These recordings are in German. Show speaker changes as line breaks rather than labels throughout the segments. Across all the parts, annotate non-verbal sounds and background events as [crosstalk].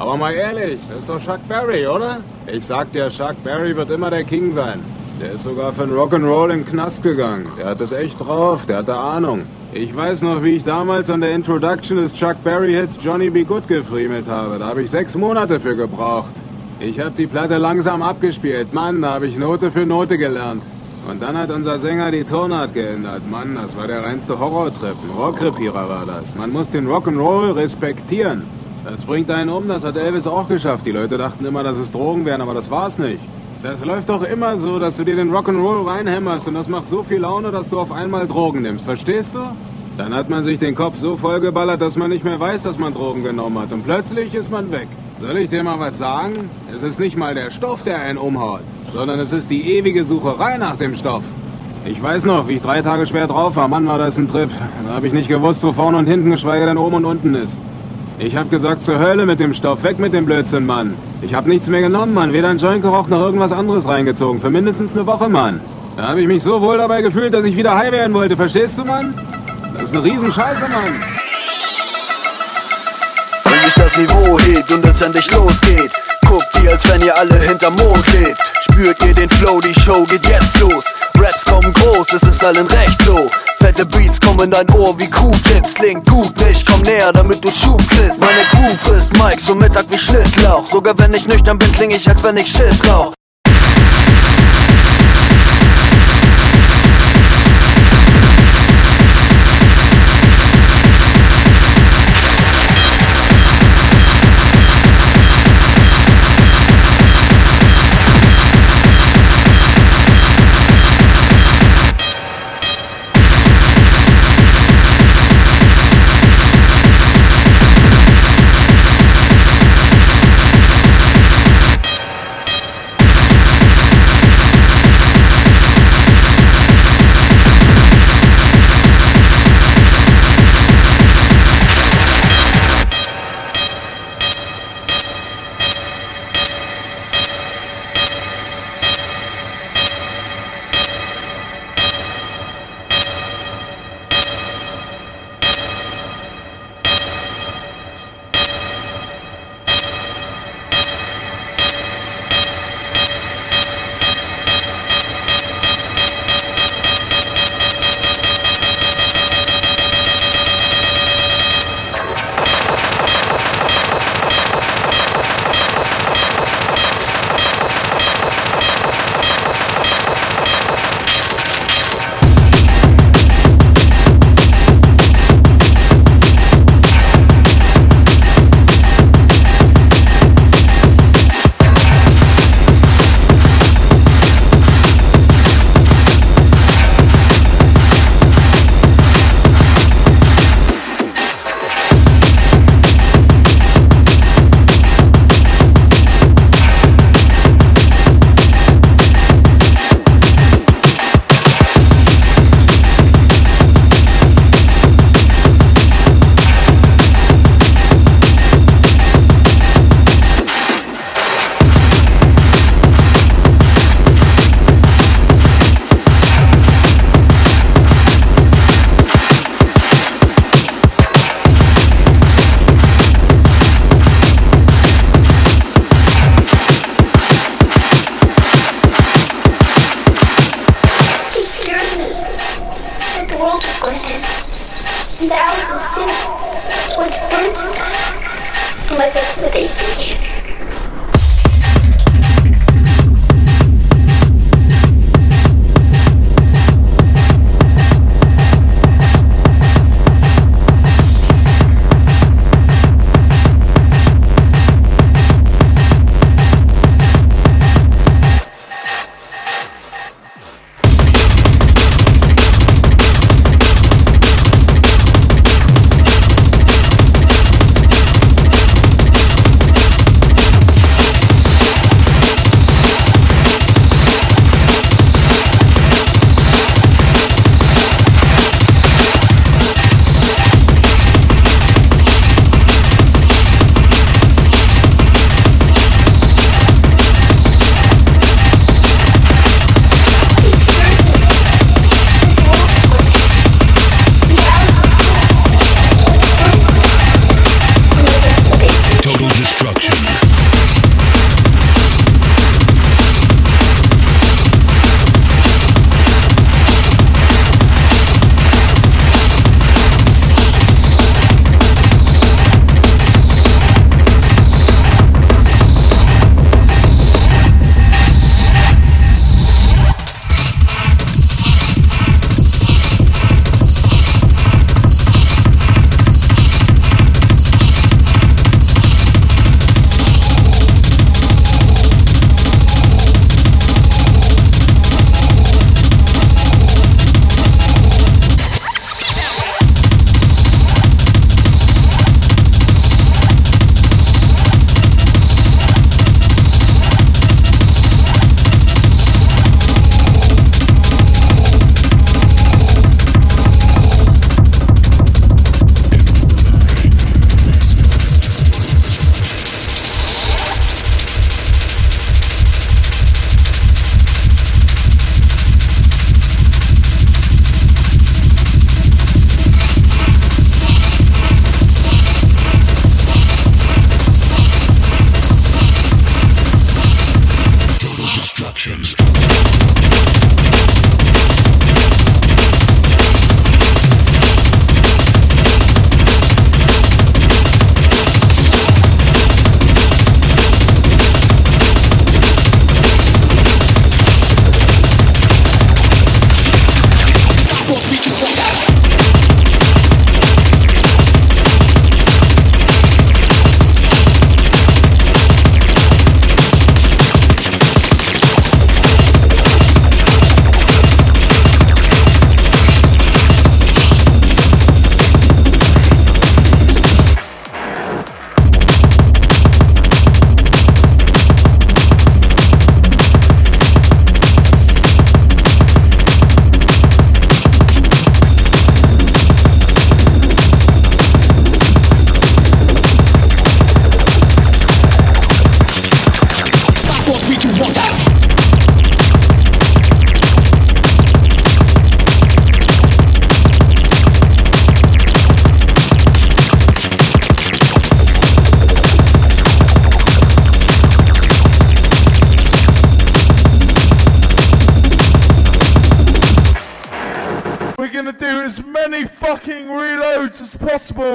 Aber mal ehrlich, das ist doch Chuck Berry, oder? Ich sag dir, Chuck Berry wird immer der King sein. Der ist sogar für den Rock'n'Roll in den Knast gegangen. Der hat das echt drauf, der hat da Ahnung. Ich weiß noch, wie ich damals an der Introduction des Chuck Berry Hits Johnny B. Good gefriemelt habe. Da habe ich sechs Monate für gebraucht. Ich habe die Platte langsam abgespielt. Mann, da habe ich Note für Note gelernt. Und dann hat unser Sänger die Tonart geändert. Mann, das war der reinste Horrortrip. Ein Rockrepierer war das. Man muss den Rock'n'Roll respektieren. Das bringt einen um, das hat Elvis auch geschafft. Die Leute dachten immer, dass es Drogen wären, aber das war's nicht. Das läuft doch immer so, dass du dir den Rock'n'Roll reinhämmerst und das macht so viel Laune, dass du auf einmal Drogen nimmst. Verstehst du? Dann hat man sich den Kopf so vollgeballert, dass man nicht mehr weiß, dass man Drogen genommen hat. Und plötzlich ist man weg. Soll ich dir mal was sagen? Es ist nicht mal der Stoff, der einen umhaut, sondern es ist die ewige Sucherei nach dem Stoff. Ich weiß noch, wie ich drei Tage später drauf war. Mann, war das ein Trip. Da habe ich nicht gewusst, wo vorne und hinten, geschweige denn oben und unten ist. Ich hab gesagt, zur Hölle mit dem Stoff, weg mit dem Blödsinn, Mann. Ich hab nichts mehr genommen, Mann. Weder ein Joint geraucht noch irgendwas anderes reingezogen. Für mindestens eine Woche, Mann. Da habe ich mich so wohl dabei gefühlt, dass ich wieder high werden wollte. Verstehst du, Mann? Das ist eine Riesenscheiße, Mann.
Wenn sich das Niveau hebt und es endlich losgeht, guckt ihr, als wenn ihr alle hinterm Mond lebt. Spürt ihr den Flow, die Show geht jetzt los. Raps kommen groß, es ist allen recht so. Fette Beats kommen in dein Ohr wie Q-Tips. Klingt gut, nicht, komm näher, damit du Schub kriegst. Meine Crew frisst Mike so Mittag wie Schnittlauch. Sogar wenn ich nüchtern bin, kling ich, als wenn ich Shit rauch.
Dá-se-se, 8.165.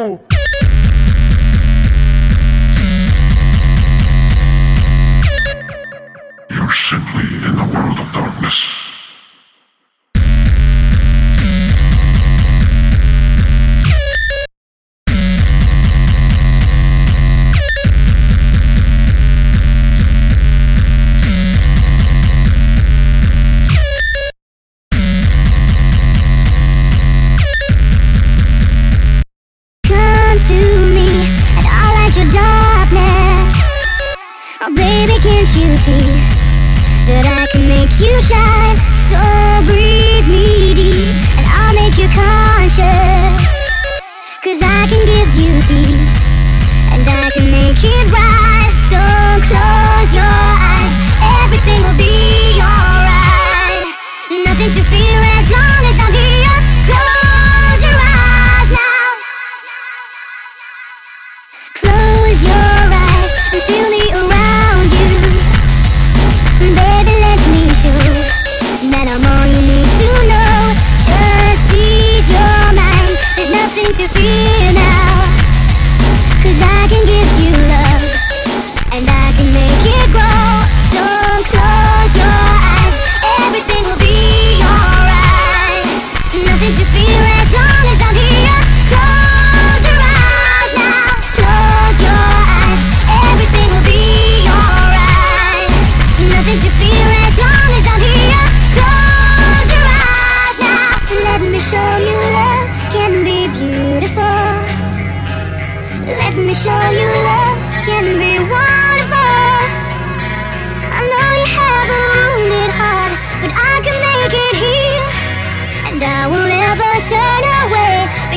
You're simply in the world of darkness.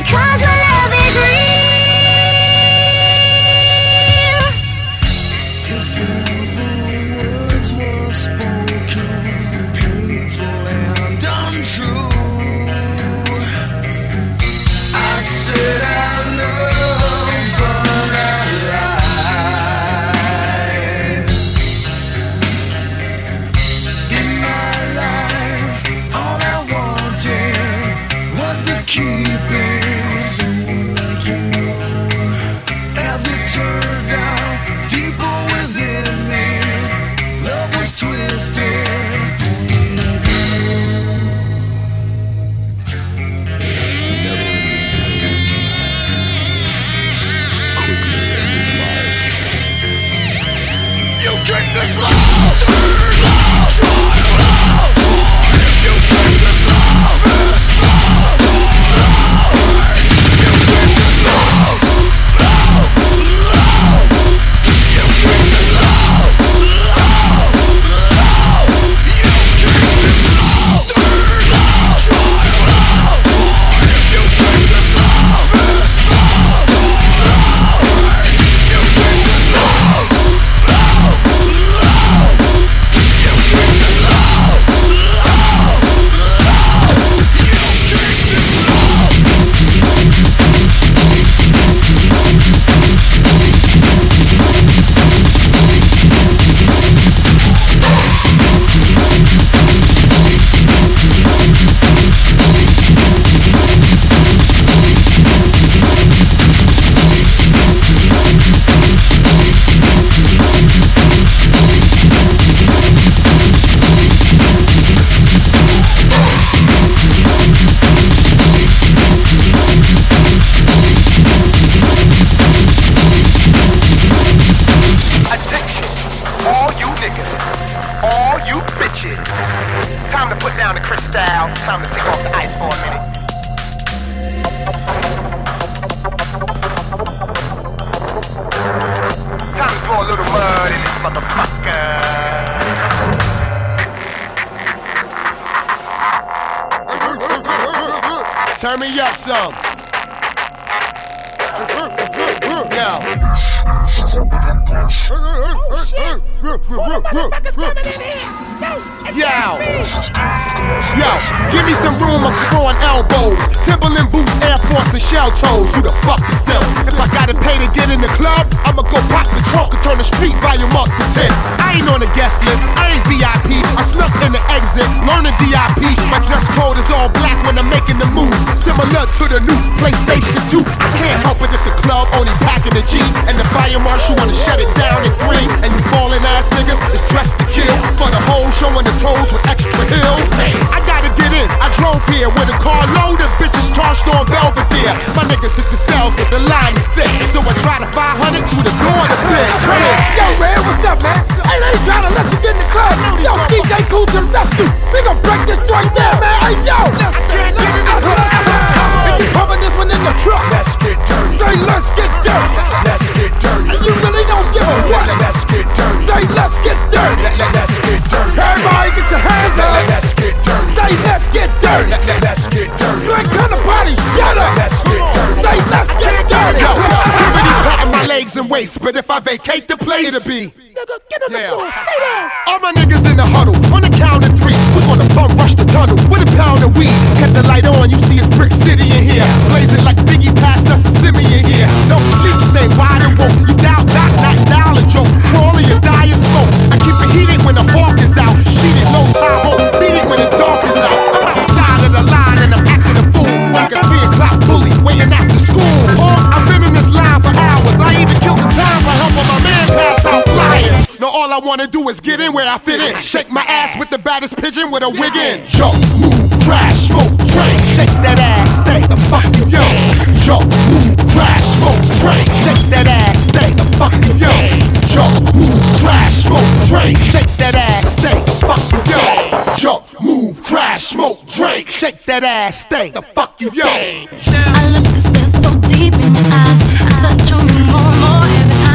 because waist. But if I vacate the place, it'll be.
Nigga, get on
yeah.
the floor, stay down.
All my niggas in the huddle, on the count of three. We're gonna bum rush the tunnel with a pound of weed. Cut the light on, you see it's Brick City in here. Blazing like Biggie passed us a simian here. No sleep, stay wide and woke. You doubt, not, not knowledge, yo. Crawling, you die smoke. I keep it heated when the hawk is out. Sheeted, no time, hope. I wanna do is get in where I fit in. Shake my ass with the baddest pigeon with a wig in. Yo, move, crash, smoke, train. Shake that ass, stay the fuck yo. Yo, move, crash, smoke, train. Shake that ass, stay the fuck yo. Yo, move, crash, smoke, train. Shake that ass, stay the fuck yo. Yo, move, crash, smoke, drink. Shake that ass, stay the fuck you yo.
I look cause there's so deep in your eyes. I touch on you more and more every time.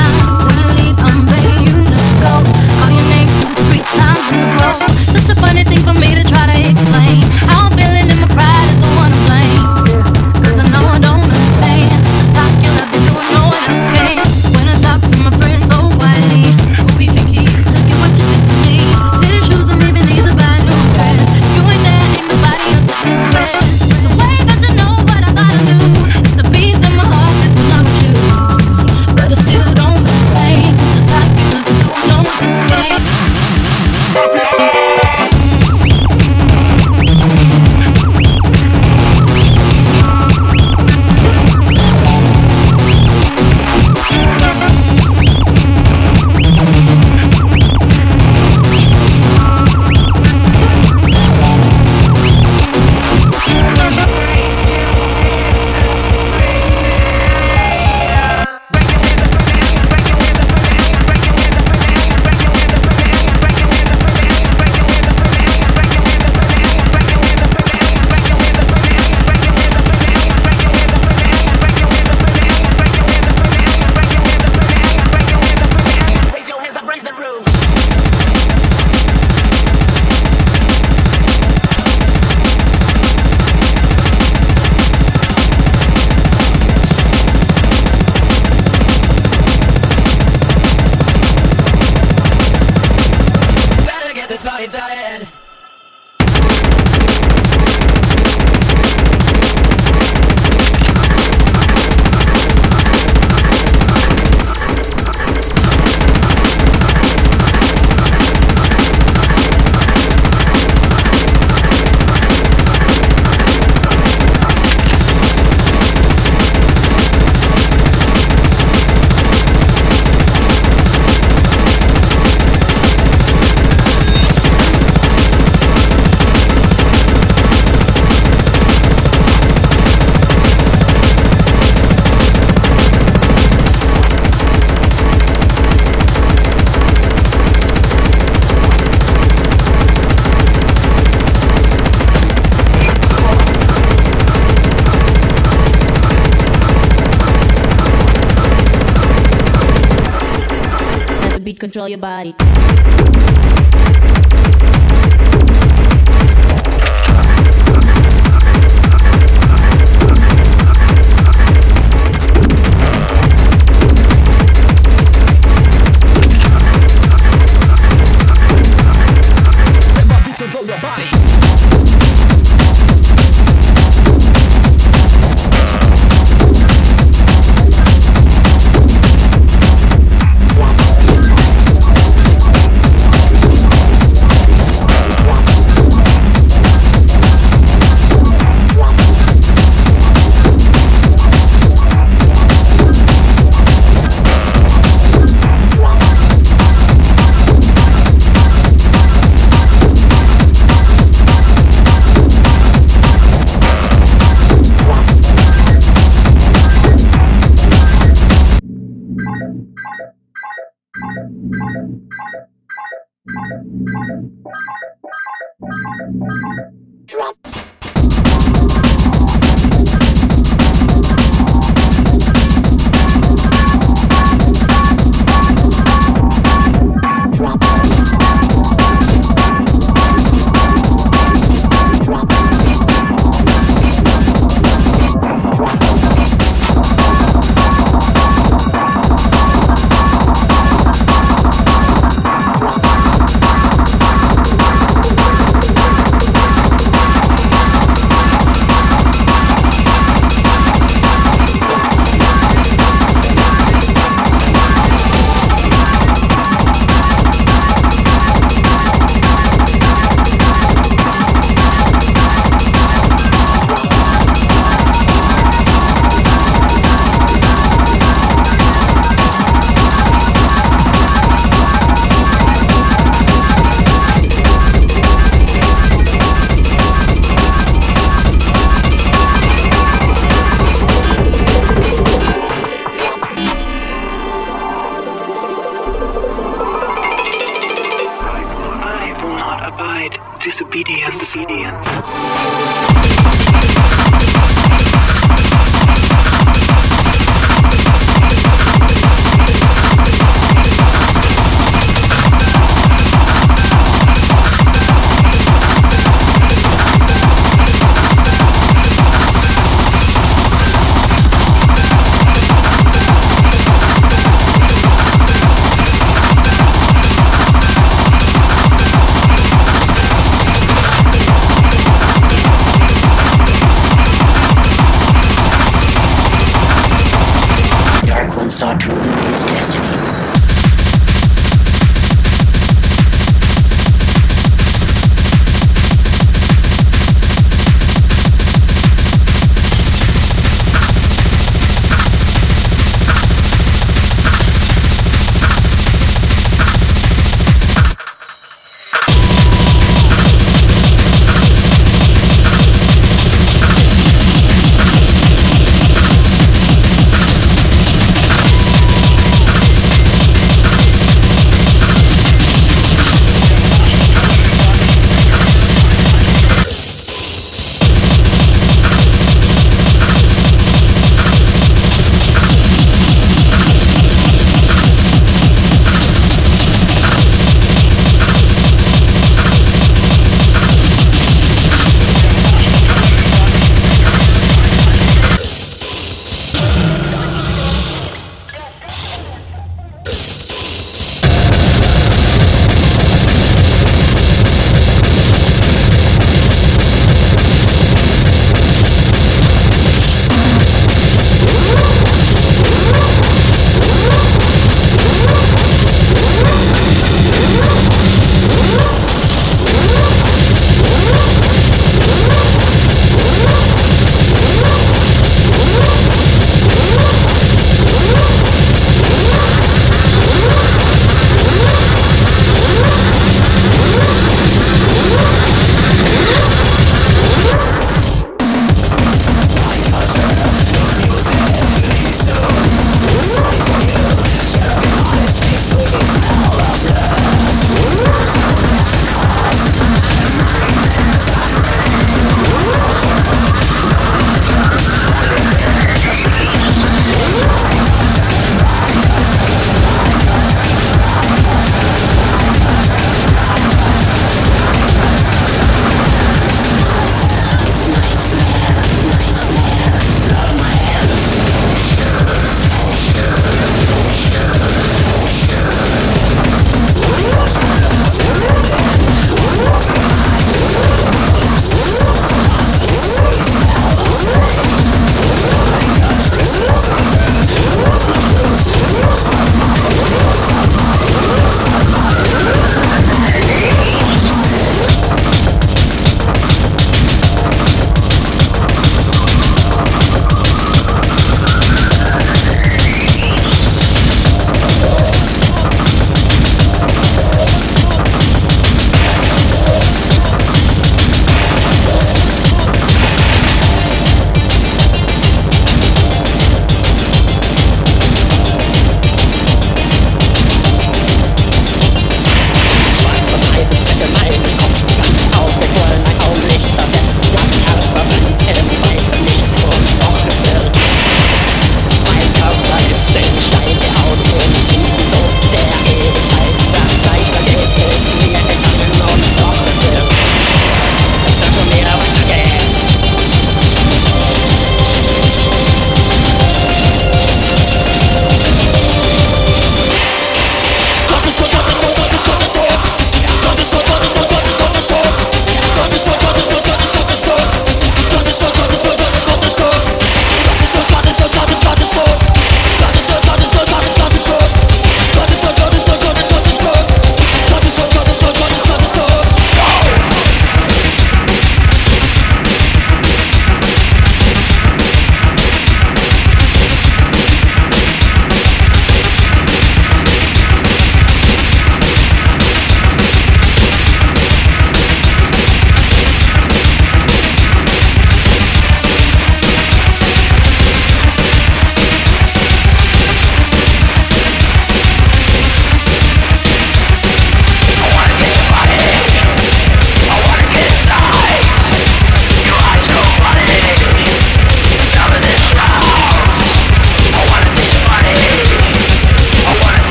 Disobedience. disobedience.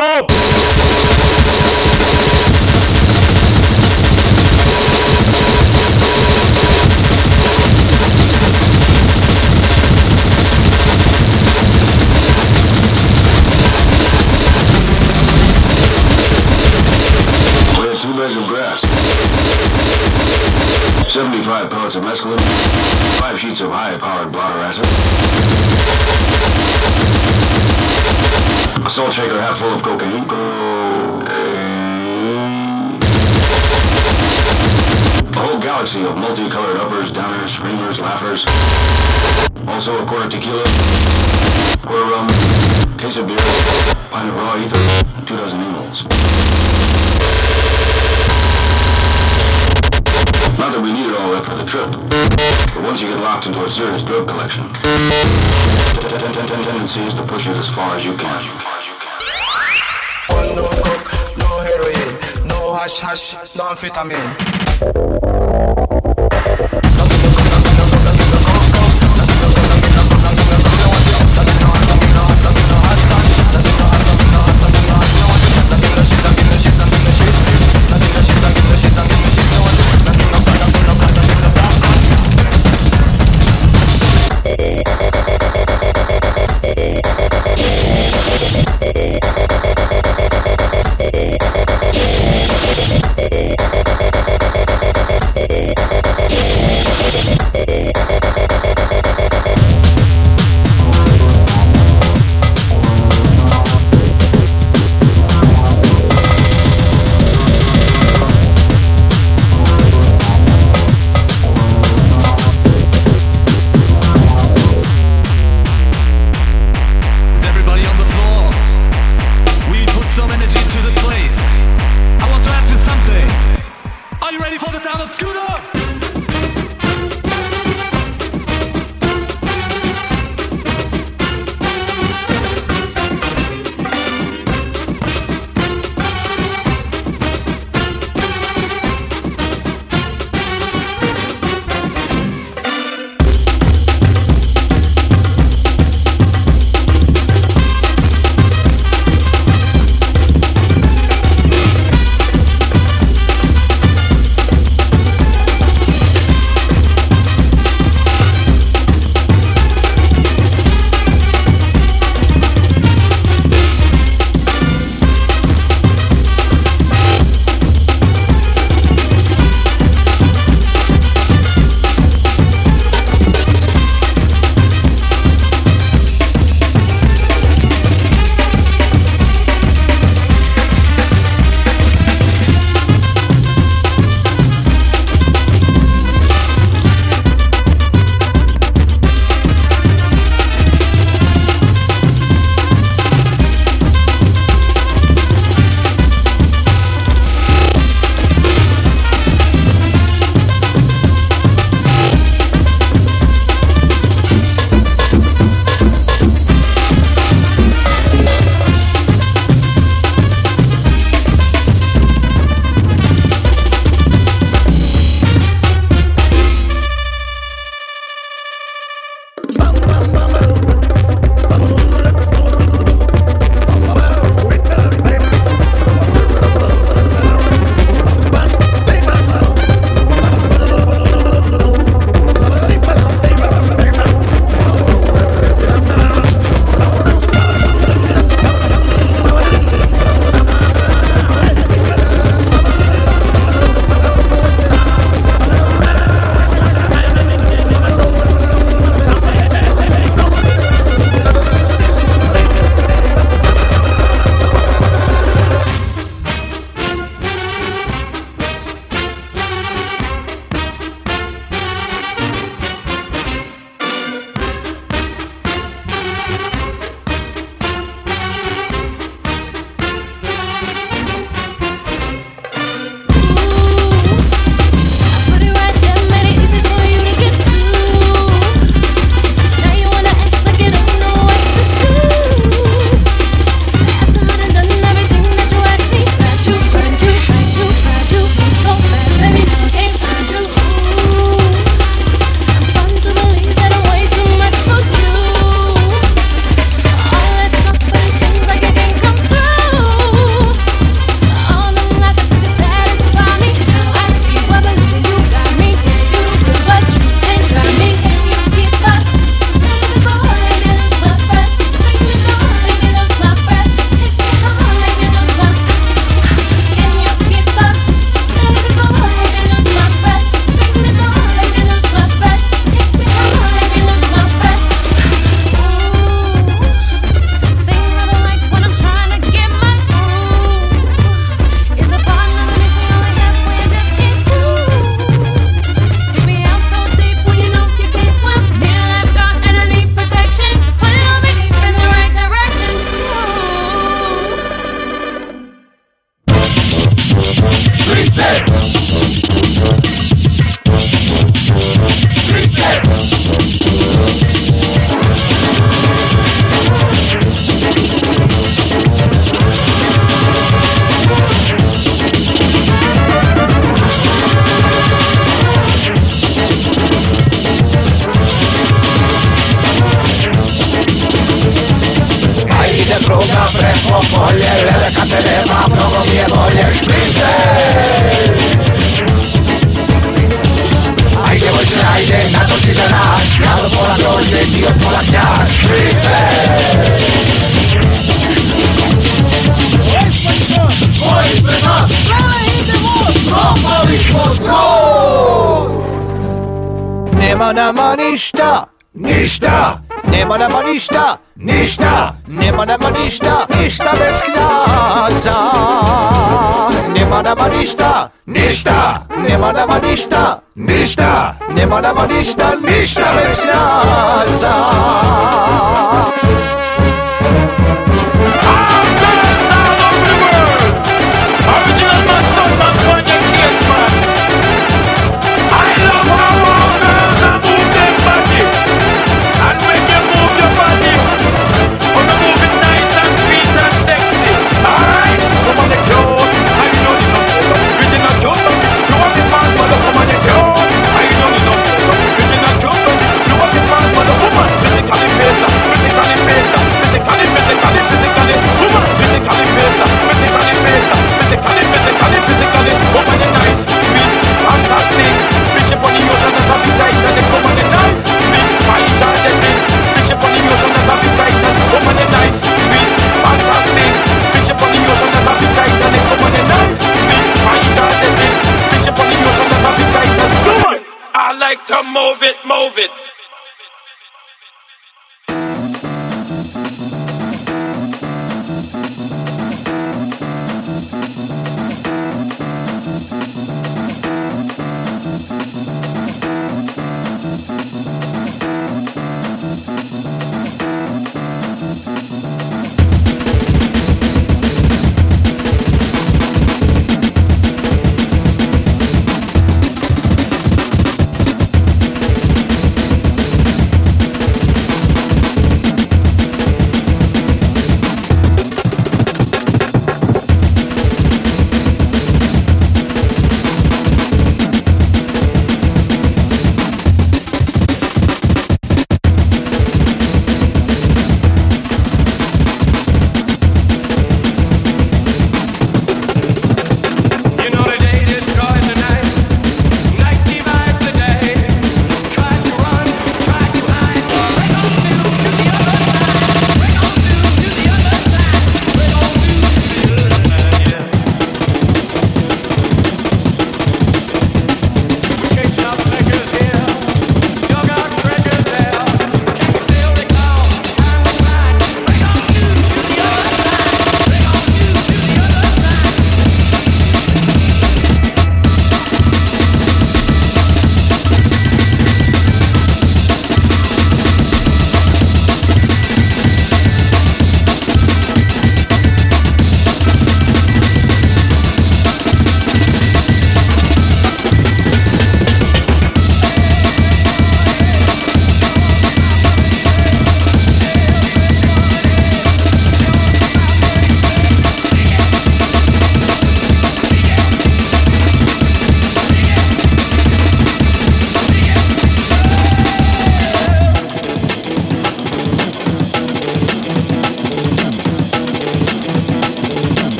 him up!
once you
get
locked into a serious drug collection, the tendency is to push it as far as you can.
One no coke, no heroin, no hash hash, no amphetamine.
نمادم نیشتا نیشتا نمادم نیشتا نیشتا بسیار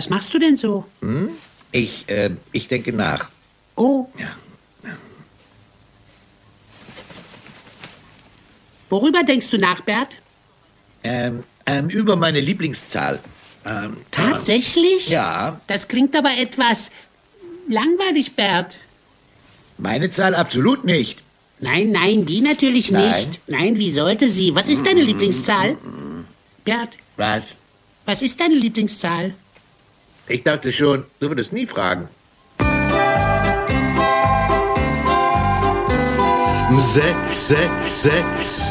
Was machst du denn so?
Hm? Ich, äh, ich denke nach.
Oh.
Ja.
Worüber denkst du nach, Bert?
Ähm, ähm, über meine Lieblingszahl. Ähm,
Tatsächlich?
Ja.
Das klingt aber etwas langweilig, Bert.
Meine Zahl absolut nicht.
Nein, nein, die natürlich
Nein.
nicht. Nein, wie sollte sie? Was ist deine Lieblingszahl? Bert,
Was?
was ist deine Lieblingszahl?
Ich dachte schon, du würdest nie fragen.
Sechs, sechs, sechs.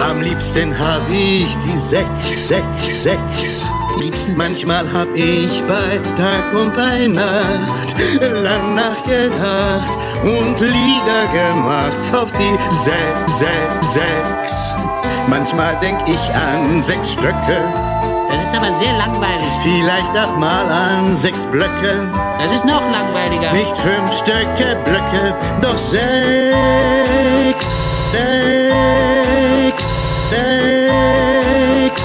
Am liebsten hab ich die sechs, sechs, sechs.
Liebsten?
Manchmal hab ich bei Tag und bei Nacht lang nachgedacht und Lieder gemacht auf die sechs, sechs, sechs. Manchmal denk ich an sechs Stöcke,
ist aber sehr langweilig.
vielleicht auch mal an sechs Blöcke.
Das ist noch langweiliger.
Nicht fünf Stöcke, Blöcke, doch sechs, sechs, sechs.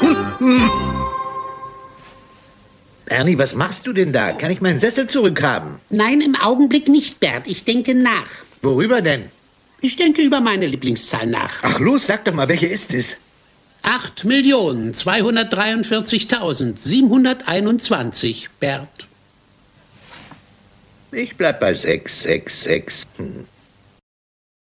[laughs]
Ernie, was machst du denn da? Kann ich meinen Sessel zurückhaben?
Nein, im Augenblick nicht, Bert. Ich denke nach.
Worüber denn?
Ich denke über meine Lieblingszahl nach.
Ach los, sag doch mal, welche ist es?
8.243.721, Bert.
Ich bleib bei sechs, sechs, sechs. Hm.